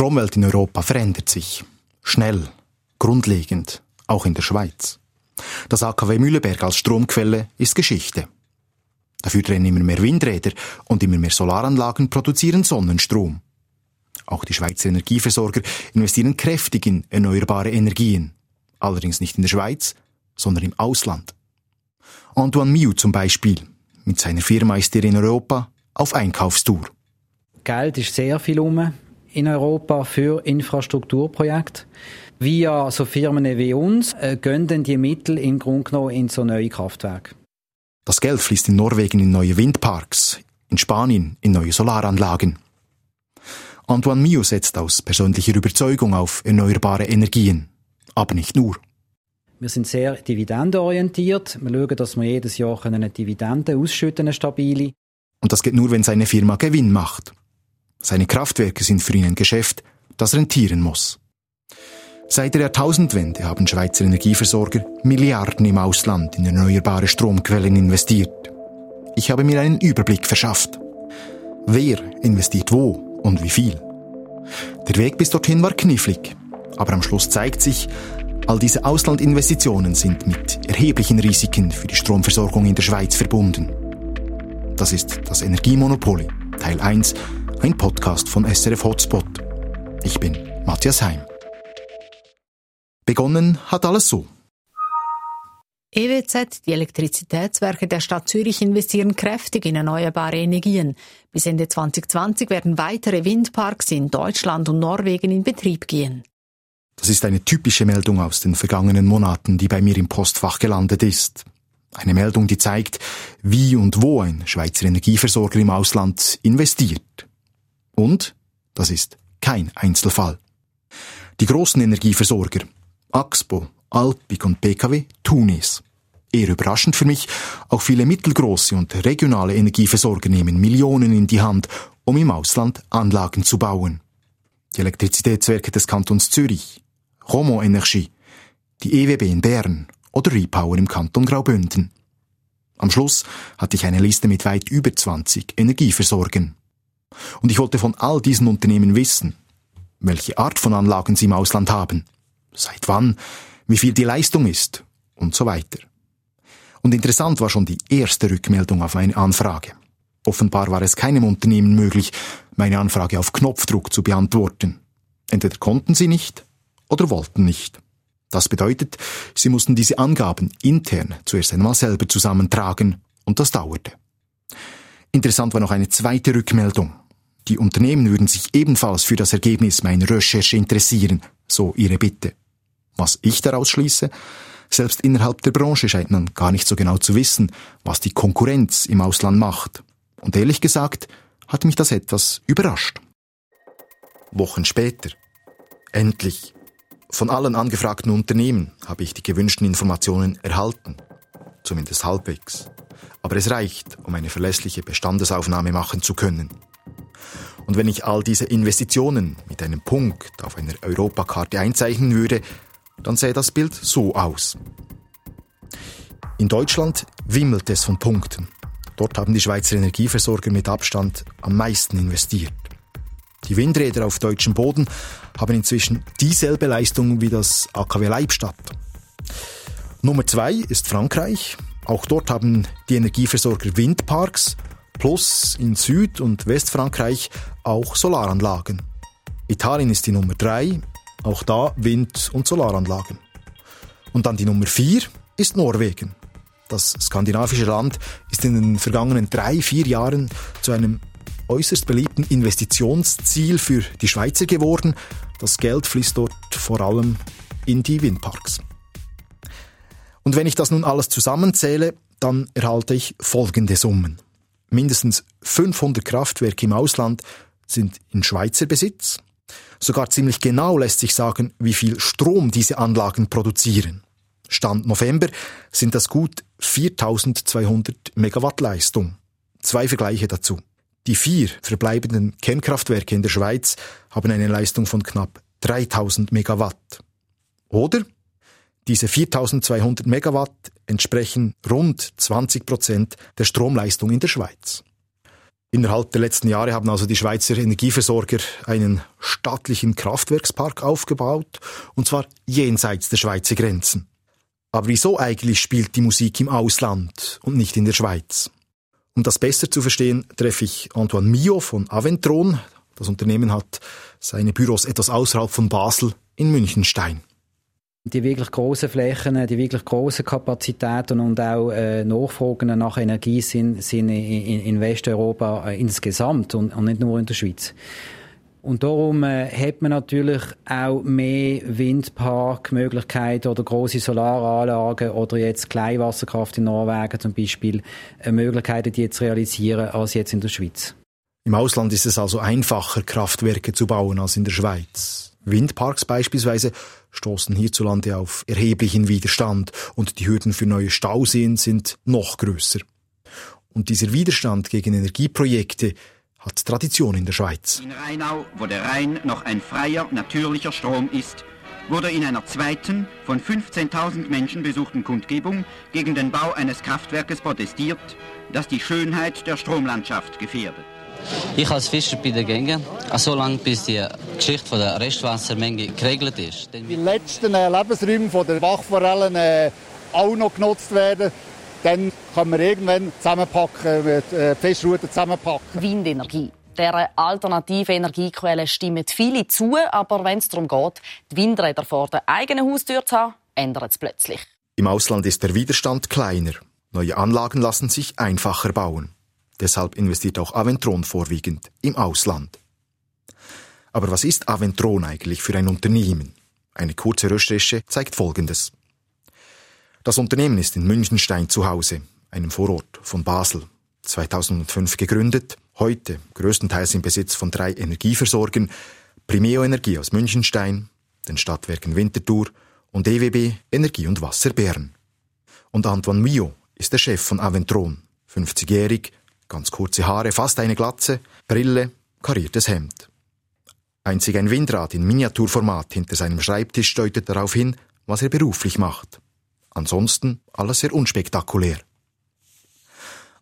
Stromwelt in Europa verändert sich. Schnell, grundlegend, auch in der Schweiz. Das AKW Mühleberg als Stromquelle ist Geschichte. Dafür drehen immer mehr Windräder und immer mehr Solaranlagen produzieren Sonnenstrom. Auch die Schweizer Energieversorger investieren kräftig in erneuerbare Energien. Allerdings nicht in der Schweiz, sondern im Ausland. Antoine Miu zum Beispiel. Mit seiner Firma ist er in Europa auf Einkaufstour. Geld ist sehr viel um in Europa für Infrastrukturprojekte. Via so Firmen wie uns äh, gehen dann die Mittel im Grunde genommen in so neue Kraftwerke. Das Geld fließt in Norwegen in neue Windparks, in Spanien in neue Solaranlagen. Antoine Mio setzt aus persönlicher Überzeugung auf erneuerbare Energien, aber nicht nur. Wir sind sehr dividendenorientiert. Wir schauen, dass wir jedes Jahr eine Dividende ausschütten, eine stabile. Und das geht nur, wenn seine Firma Gewinn macht. Seine Kraftwerke sind für ihn ein Geschäft, das rentieren muss. Seit der Jahrtausendwende haben Schweizer Energieversorger Milliarden im Ausland in erneuerbare Stromquellen investiert. Ich habe mir einen Überblick verschafft. Wer investiert wo und wie viel? Der Weg bis dorthin war knifflig, aber am Schluss zeigt sich, all diese Auslandinvestitionen sind mit erheblichen Risiken für die Stromversorgung in der Schweiz verbunden. Das ist das Energiemonopoly, Teil 1 ein Podcast von SRF Hotspot. Ich bin Matthias Heim. Begonnen hat alles so. EWZ, die Elektrizitätswerke der Stadt Zürich investieren kräftig in erneuerbare Energien. Bis Ende 2020 werden weitere Windparks in Deutschland und Norwegen in Betrieb gehen. Das ist eine typische Meldung aus den vergangenen Monaten, die bei mir im Postfach gelandet ist. Eine Meldung, die zeigt, wie und wo ein Schweizer Energieversorger im Ausland investiert. Und das ist kein Einzelfall. Die großen Energieversorger Axpo, Alpic und BKW tun es. Eher überraschend für mich, auch viele mittelgroße und regionale Energieversorger nehmen Millionen in die Hand, um im Ausland Anlagen zu bauen. Die Elektrizitätswerke des Kantons Zürich, Homo Energie, die EWB in Bern oder Repower im Kanton Graubünden. Am Schluss hatte ich eine Liste mit weit über 20 Energieversorgern. Und ich wollte von all diesen Unternehmen wissen, welche Art von Anlagen sie im Ausland haben, seit wann, wie viel die Leistung ist und so weiter. Und interessant war schon die erste Rückmeldung auf meine Anfrage. Offenbar war es keinem Unternehmen möglich, meine Anfrage auf Knopfdruck zu beantworten. Entweder konnten sie nicht oder wollten nicht. Das bedeutet, sie mussten diese Angaben intern zuerst einmal selber zusammentragen und das dauerte. Interessant war noch eine zweite Rückmeldung. Die Unternehmen würden sich ebenfalls für das Ergebnis meiner Recherche interessieren, so ihre Bitte. Was ich daraus schließe, selbst innerhalb der Branche scheint man gar nicht so genau zu wissen, was die Konkurrenz im Ausland macht. Und ehrlich gesagt hat mich das etwas überrascht. Wochen später. Endlich. Von allen angefragten Unternehmen habe ich die gewünschten Informationen erhalten. Zumindest halbwegs aber es reicht, um eine verlässliche Bestandesaufnahme machen zu können. Und wenn ich all diese Investitionen mit einem Punkt auf einer Europakarte einzeichnen würde, dann sähe das Bild so aus. In Deutschland wimmelt es von Punkten. Dort haben die Schweizer Energieversorger mit Abstand am meisten investiert. Die Windräder auf deutschem Boden haben inzwischen dieselbe Leistung wie das AKW Leibstadt. Nummer zwei ist Frankreich auch dort haben die Energieversorger Windparks plus in Süd- und Westfrankreich auch Solaranlagen. Italien ist die Nummer drei, auch da Wind- und Solaranlagen. Und dann die Nummer vier ist Norwegen. Das skandinavische Land ist in den vergangenen drei, vier Jahren zu einem äußerst beliebten Investitionsziel für die Schweizer geworden. Das Geld fließt dort vor allem in die Windparks. Und wenn ich das nun alles zusammenzähle, dann erhalte ich folgende Summen. Mindestens 500 Kraftwerke im Ausland sind in Schweizer Besitz. Sogar ziemlich genau lässt sich sagen, wie viel Strom diese Anlagen produzieren. Stand November sind das gut 4200 Megawatt Leistung. Zwei Vergleiche dazu. Die vier verbleibenden Kernkraftwerke in der Schweiz haben eine Leistung von knapp 3000 Megawatt. Oder diese 4200 Megawatt entsprechen rund 20 Prozent der Stromleistung in der Schweiz. Innerhalb der letzten Jahre haben also die Schweizer Energieversorger einen stattlichen Kraftwerkspark aufgebaut, und zwar jenseits der Schweizer Grenzen. Aber wieso eigentlich spielt die Musik im Ausland und nicht in der Schweiz? Um das besser zu verstehen, treffe ich Antoine Mio von Aventron. Das Unternehmen hat seine Büros etwas außerhalb von Basel in Münchenstein. Die wirklich grossen Flächen, die wirklich grossen Kapazitäten und auch äh, Nachfragen nach Energie sind, sind in, in Westeuropa äh, insgesamt und, und, nicht nur in der Schweiz. Und darum äh, hat man natürlich auch mehr Windparkmöglichkeiten oder große Solaranlagen oder jetzt Kleinwasserkraft in Norwegen zum Beispiel äh, Möglichkeiten, die zu realisieren, als jetzt in der Schweiz. Im Ausland ist es also einfacher, Kraftwerke zu bauen als in der Schweiz. Windparks beispielsweise stoßen hierzulande auf erheblichen Widerstand und die Hürden für neue Stauseen sind noch größer. Und dieser Widerstand gegen Energieprojekte hat Tradition in der Schweiz. In Rheinau, wo der Rhein noch ein freier, natürlicher Strom ist, wurde in einer zweiten, von 15.000 Menschen besuchten Kundgebung gegen den Bau eines Kraftwerkes protestiert, das die Schönheit der Stromlandschaft gefährdet. Ich als Fischer bin dagegen, so lange bis die Geschichte der Restwassermenge geregelt ist. Die letzten äh, Lebensräume der Bachforellen äh, auch noch genutzt werden, dann können wir irgendwann zusammenpacken, mit äh, Fischrouten zusammenpacken. Windenergie. Der alternative Energiequelle stimmen viele zu, aber wenn es darum geht, die Windräder vor der eigenen Haustür zu haben, ändert es plötzlich. Im Ausland ist der Widerstand kleiner. Neue Anlagen lassen sich einfacher bauen. Deshalb investiert auch Aventron vorwiegend im Ausland. Aber was ist Aventron eigentlich für ein Unternehmen? Eine kurze Recherche zeigt Folgendes. Das Unternehmen ist in Münchenstein zu Hause, einem Vorort von Basel. 2005 gegründet, heute größtenteils im Besitz von drei Energieversorgern, Primeo Energie aus Münchenstein, den Stadtwerken Winterthur und EWB Energie und Wasser Bern. Und Antoine Mio ist der Chef von Aventron, 50-jährig, Ganz kurze Haare, fast eine Glatze, Brille, kariertes Hemd. Einzig ein Windrad in Miniaturformat hinter seinem Schreibtisch deutet darauf hin, was er beruflich macht. Ansonsten alles sehr unspektakulär.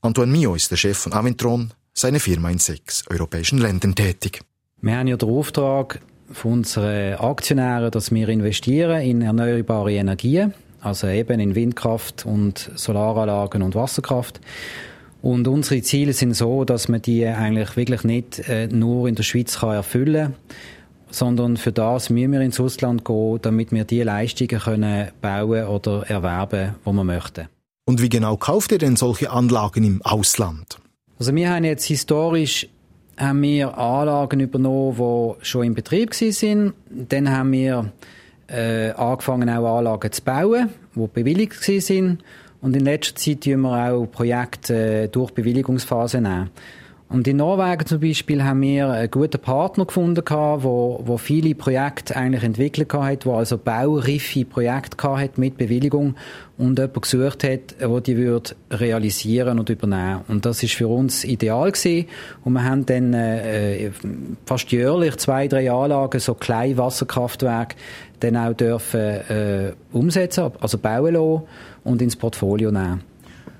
Antoine Mio ist der Chef von Aventron, seine Firma in sechs europäischen Ländern tätig. Wir haben ja den Auftrag von unseren Aktionären, dass wir investieren in erneuerbare Energien, also eben in Windkraft und Solaranlagen und Wasserkraft. Und unsere Ziele sind so, dass man die eigentlich wirklich nicht äh, nur in der Schweiz kann erfüllen kann, sondern für das müssen wir ins Ausland gehen, damit wir die Leistungen können bauen oder erwerben, die wir möchten. Und wie genau kauft ihr denn solche Anlagen im Ausland? Also wir haben jetzt historisch haben wir Anlagen übernommen, die schon in Betrieb sind. Dann haben wir äh, angefangen, auch Anlagen zu bauen, die bewilligt sind. Und in letzter Zeit tun wir auch Projekte äh, durch Bewilligungsphase nehmen. Und in Norwegen zum Beispiel haben wir einen guten Partner gefunden, wo, wo viele Projekte eigentlich entwickelt hat, wo also baureife Projekte hat mit Bewilligung und jemand gesucht hat, wo die würde realisieren und übernehmen. Und das ist für uns ideal gewesen. Und wir haben dann äh, fast jährlich zwei, drei Anlagen, so kleine Wasserkraftwerke, dann auch dürfen äh, umsetzen, also bauen lassen und ins Portfolio nehmen.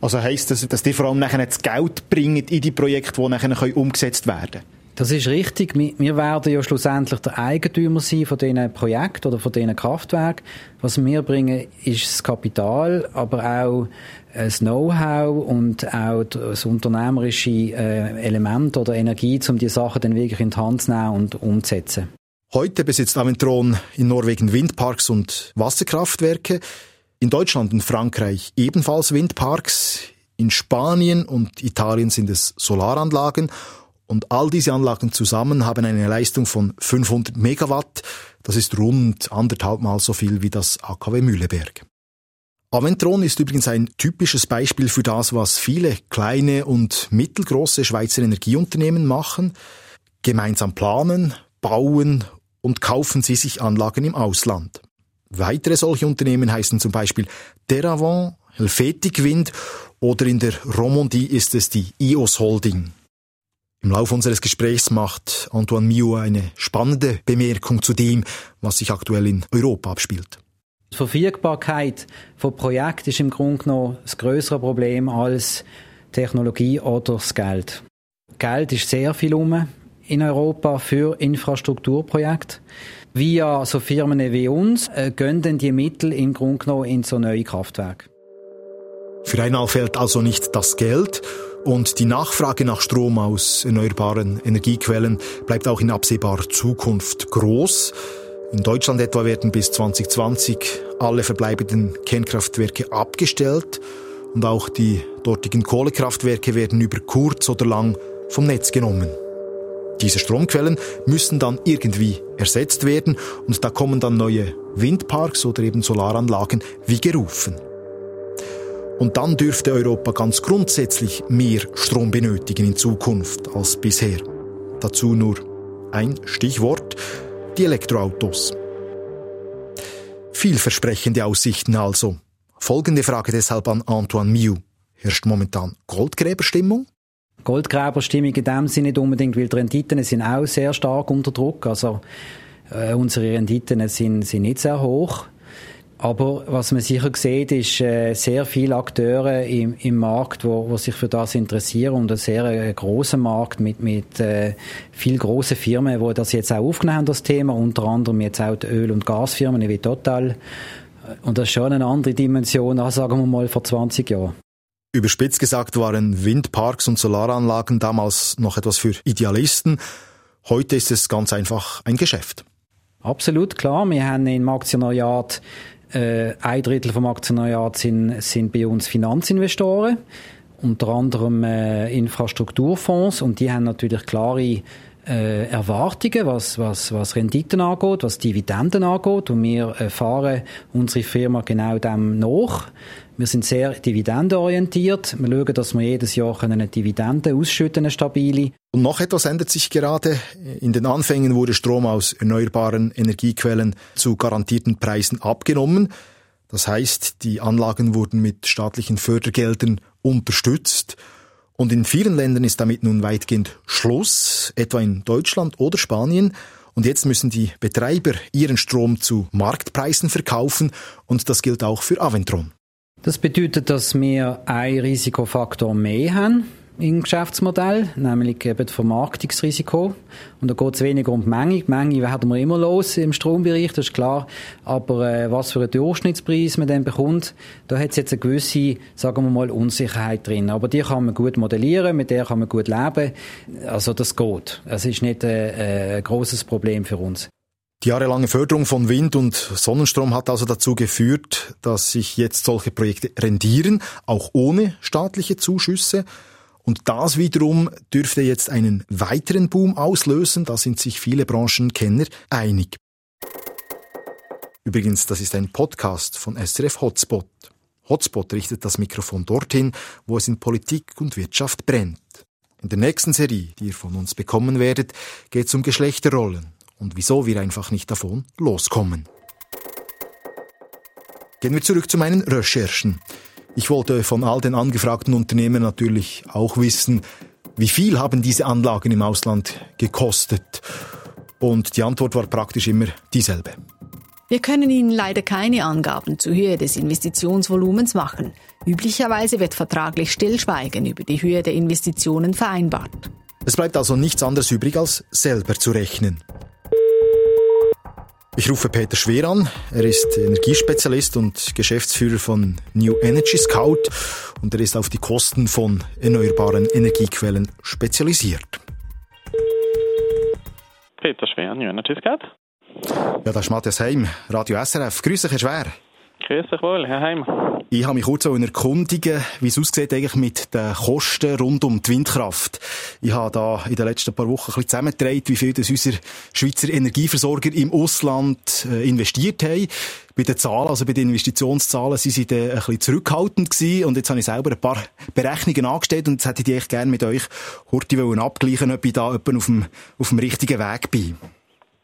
Also heisst das, dass die vor allem nachher das Geld bringen in die Projekte, die nachher umgesetzt werden können? Das ist richtig. Wir werden ja schlussendlich der Eigentümer sein von diesen Projekten oder von diesen Kraftwerken. Was wir bringen, ist das Kapital, aber auch das Know-how und auch das unternehmerische äh, Element oder Energie, um die Sachen dann wirklich in die Hand zu nehmen und umzusetzen. Heute besitzt Aventron in Norwegen Windparks und Wasserkraftwerke in Deutschland und Frankreich ebenfalls Windparks, in Spanien und Italien sind es Solaranlagen und all diese Anlagen zusammen haben eine Leistung von 500 Megawatt. Das ist rund anderthalb Mal so viel wie das AKW Mühleberg. Aventron ist übrigens ein typisches Beispiel für das, was viele kleine und mittelgroße Schweizer Energieunternehmen machen. Gemeinsam planen, bauen und kaufen sie sich Anlagen im Ausland. Weitere solche Unternehmen heißen zum Beispiel Deravant, Helvetic Wind oder in der Romandie ist es die IOS Holding. Im Laufe unseres Gesprächs macht Antoine Mio eine spannende Bemerkung zu dem, was sich aktuell in Europa abspielt. Die Verfügbarkeit von Projekten ist im Grunde genommen das größere Problem als Technologie oder das Geld. Geld ist sehr viel um in Europa für Infrastrukturprojekte. Via so Firmen wie uns äh, gehen dann die Mittel im Grunde genommen in so neue Kraftwerke. Für Einal fehlt also nicht das Geld und die Nachfrage nach Strom aus erneuerbaren Energiequellen bleibt auch in absehbarer Zukunft groß. In Deutschland etwa werden bis 2020 alle verbleibenden Kernkraftwerke abgestellt und auch die dortigen Kohlekraftwerke werden über kurz oder lang vom Netz genommen. Diese Stromquellen müssen dann irgendwie ersetzt werden und da kommen dann neue Windparks oder eben Solaranlagen wie gerufen. Und dann dürfte Europa ganz grundsätzlich mehr Strom benötigen in Zukunft als bisher. Dazu nur ein Stichwort, die Elektroautos. Vielversprechende Aussichten also. Folgende Frage deshalb an Antoine Miu. Herrscht momentan Goldgräberstimmung? Goldgräberstimmung in dem Sinne nicht unbedingt, weil die Renditen sind auch sehr stark unter Druck. Also äh, unsere Renditen sind, sind nicht sehr hoch. Aber was man sicher sieht, ist äh, sehr viele Akteure im, im Markt, wo, wo sich für das interessieren und ein sehr äh, großer Markt mit, mit äh, viel großen Firmen, wo das jetzt auch aufgenommen haben, das Thema, unter anderem jetzt auch die Öl- und Gasfirmen wie Total. Und das ist schon eine andere Dimension sagen wir mal, vor 20 Jahren. Überspitzt gesagt waren Windparks und Solaranlagen damals noch etwas für Idealisten. Heute ist es ganz einfach ein Geschäft. Absolut, klar. Wir haben im Aktionariat äh, ein Drittel vom Aktionariat sind, sind bei uns Finanzinvestoren, unter anderem äh, Infrastrukturfonds und die haben natürlich klare äh, Erwartungen, was, was, was Renditen angeht, was Dividenden angeht und wir äh, fahren unsere Firma genau dem nach. Wir sind sehr dividendenorientiert. Wir schauen, dass wir jedes Jahr eine Dividende ausschütten, eine stabile. Und noch etwas ändert sich gerade. In den Anfängen wurde Strom aus erneuerbaren Energiequellen zu garantierten Preisen abgenommen. Das heißt, die Anlagen wurden mit staatlichen Fördergeldern unterstützt. Und in vielen Ländern ist damit nun weitgehend Schluss, etwa in Deutschland oder Spanien. Und jetzt müssen die Betreiber ihren Strom zu Marktpreisen verkaufen und das gilt auch für Aventron. Das bedeutet, dass wir einen Risikofaktor mehr haben im Geschäftsmodell, nämlich eben das Vermarktungsrisiko. Und da geht es weniger um die Menge. Die Menge werden wir immer los im Strombereich, das ist klar. Aber äh, was für einen Durchschnittspreis man dann bekommt, da hat es jetzt eine gewisse, sagen wir mal, Unsicherheit drin. Aber die kann man gut modellieren, mit der kann man gut leben. Also das geht. Es ist nicht äh, ein großes Problem für uns. Die jahrelange Förderung von Wind- und Sonnenstrom hat also dazu geführt, dass sich jetzt solche Projekte rendieren, auch ohne staatliche Zuschüsse. Und das wiederum dürfte jetzt einen weiteren Boom auslösen, da sind sich viele Branchenkenner einig. Übrigens, das ist ein Podcast von SRF Hotspot. Hotspot richtet das Mikrofon dorthin, wo es in Politik und Wirtschaft brennt. In der nächsten Serie, die ihr von uns bekommen werdet, geht es um Geschlechterrollen und wieso wir einfach nicht davon loskommen. Gehen wir zurück zu meinen Recherchen. Ich wollte von all den angefragten Unternehmen natürlich auch wissen, wie viel haben diese Anlagen im Ausland gekostet? Und die Antwort war praktisch immer dieselbe. Wir können Ihnen leider keine Angaben zur Höhe des Investitionsvolumens machen. Üblicherweise wird vertraglich Stillschweigen über die Höhe der Investitionen vereinbart. Es bleibt also nichts anderes übrig, als selber zu rechnen. Ich rufe Peter Schwer an. Er ist Energiespezialist und Geschäftsführer von New Energy Scout und er ist auf die Kosten von erneuerbaren Energiequellen spezialisiert. Peter Schwer, New Energy Scout. Ja, das ist Matthias Heim, Radio SRF. Grüß dich, Herr Schwer. Grüß dich wohl, Herr Heim. Ich habe mich kurz erkundigen, wie es aussieht eigentlich mit den Kosten rund um die Windkraft. Ich habe da in den letzten paar Wochen ein bisschen zusammengetragen, wie viel das unsere Schweizer Energieversorger im Ausland äh, investiert haben. Bei den Zahlen, also bei den Investitionszahlen, sind sie dann ein bisschen zurückhaltend gewesen. Und jetzt habe ich selber ein paar Berechnungen angestellt und jetzt hätte ich die echt gerne mit euch heute abgleichen ob ich da auf dem, auf dem richtigen Weg bin.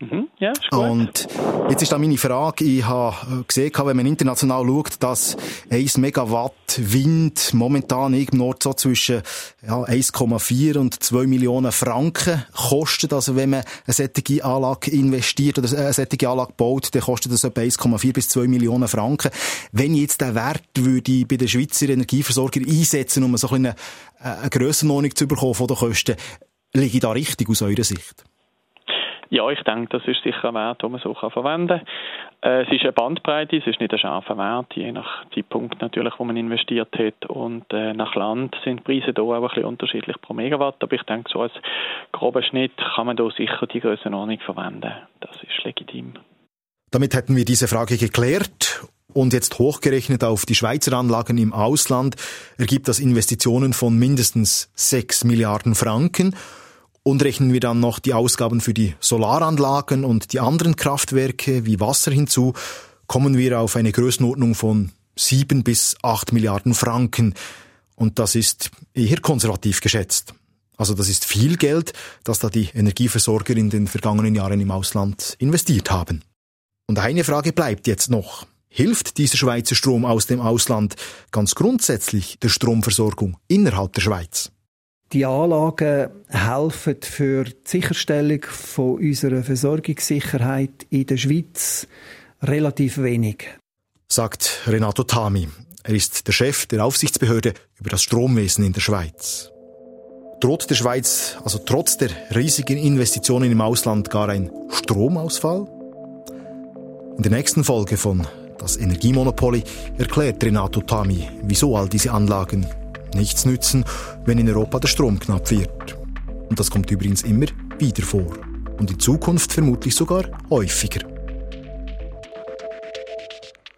Mhm, ja, ist gut. Und jetzt ist da meine Frage. Ich habe äh, gesehen, wenn man international schaut, dass 1 Megawatt Wind momentan irgendwo so zwischen ja, 1,4 und 2 Millionen Franken kostet. Also wenn man eine solche Anlage investiert oder eine solche Anlage baut, dann kostet das etwa 1,4 bis 2 Millionen Franken. Wenn ich jetzt den Wert würde bei den Schweizer Energieversorger einsetzen, um so eine, eine Grössenordnung zu bekommen von den Kosten, liege ich da richtig aus eurer Sicht? Ja, ich denke, das ist sicher ein Wert, den man so verwenden kann. Äh, es ist eine Bandbreite, es ist nicht ein scharfer Wert, je nach Zeitpunkt natürlich, wo man investiert hat. Und äh, nach Land sind die Preise hier auch ein bisschen unterschiedlich pro Megawatt. Aber ich denke, so als grober Schnitt kann man hier sicher die Grössenordnung verwenden. Das ist legitim. Damit hätten wir diese Frage geklärt. Und jetzt hochgerechnet auf die Schweizer Anlagen im Ausland ergibt das Investitionen von mindestens 6 Milliarden Franken. Und rechnen wir dann noch die Ausgaben für die Solaranlagen und die anderen Kraftwerke wie Wasser hinzu, kommen wir auf eine Größenordnung von sieben bis acht Milliarden Franken. Und das ist eher konservativ geschätzt. Also das ist viel Geld, das da die Energieversorger in den vergangenen Jahren im Ausland investiert haben. Und eine Frage bleibt jetzt noch. Hilft dieser Schweizer Strom aus dem Ausland ganz grundsätzlich der Stromversorgung innerhalb der Schweiz? Die Anlagen helfen für die Sicherstellung von unserer Versorgungssicherheit in der Schweiz relativ wenig. Sagt Renato Tami. Er ist der Chef der Aufsichtsbehörde über das Stromwesen in der Schweiz. Droht der Schweiz also trotz der riesigen Investitionen im Ausland gar ein Stromausfall? In der nächsten Folge von Das Energiemonopoly erklärt Renato Tami, wieso all diese Anlagen nichts nützen, wenn in Europa der Strom knapp wird. Und das kommt übrigens immer wieder vor. Und in Zukunft vermutlich sogar häufiger.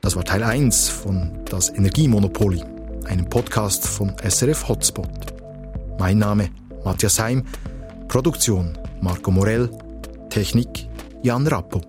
Das war Teil 1 von Das Energiemonopoly, einem Podcast von SRF Hotspot. Mein Name Matthias Heim, Produktion Marco Morell, Technik Jan Rappo.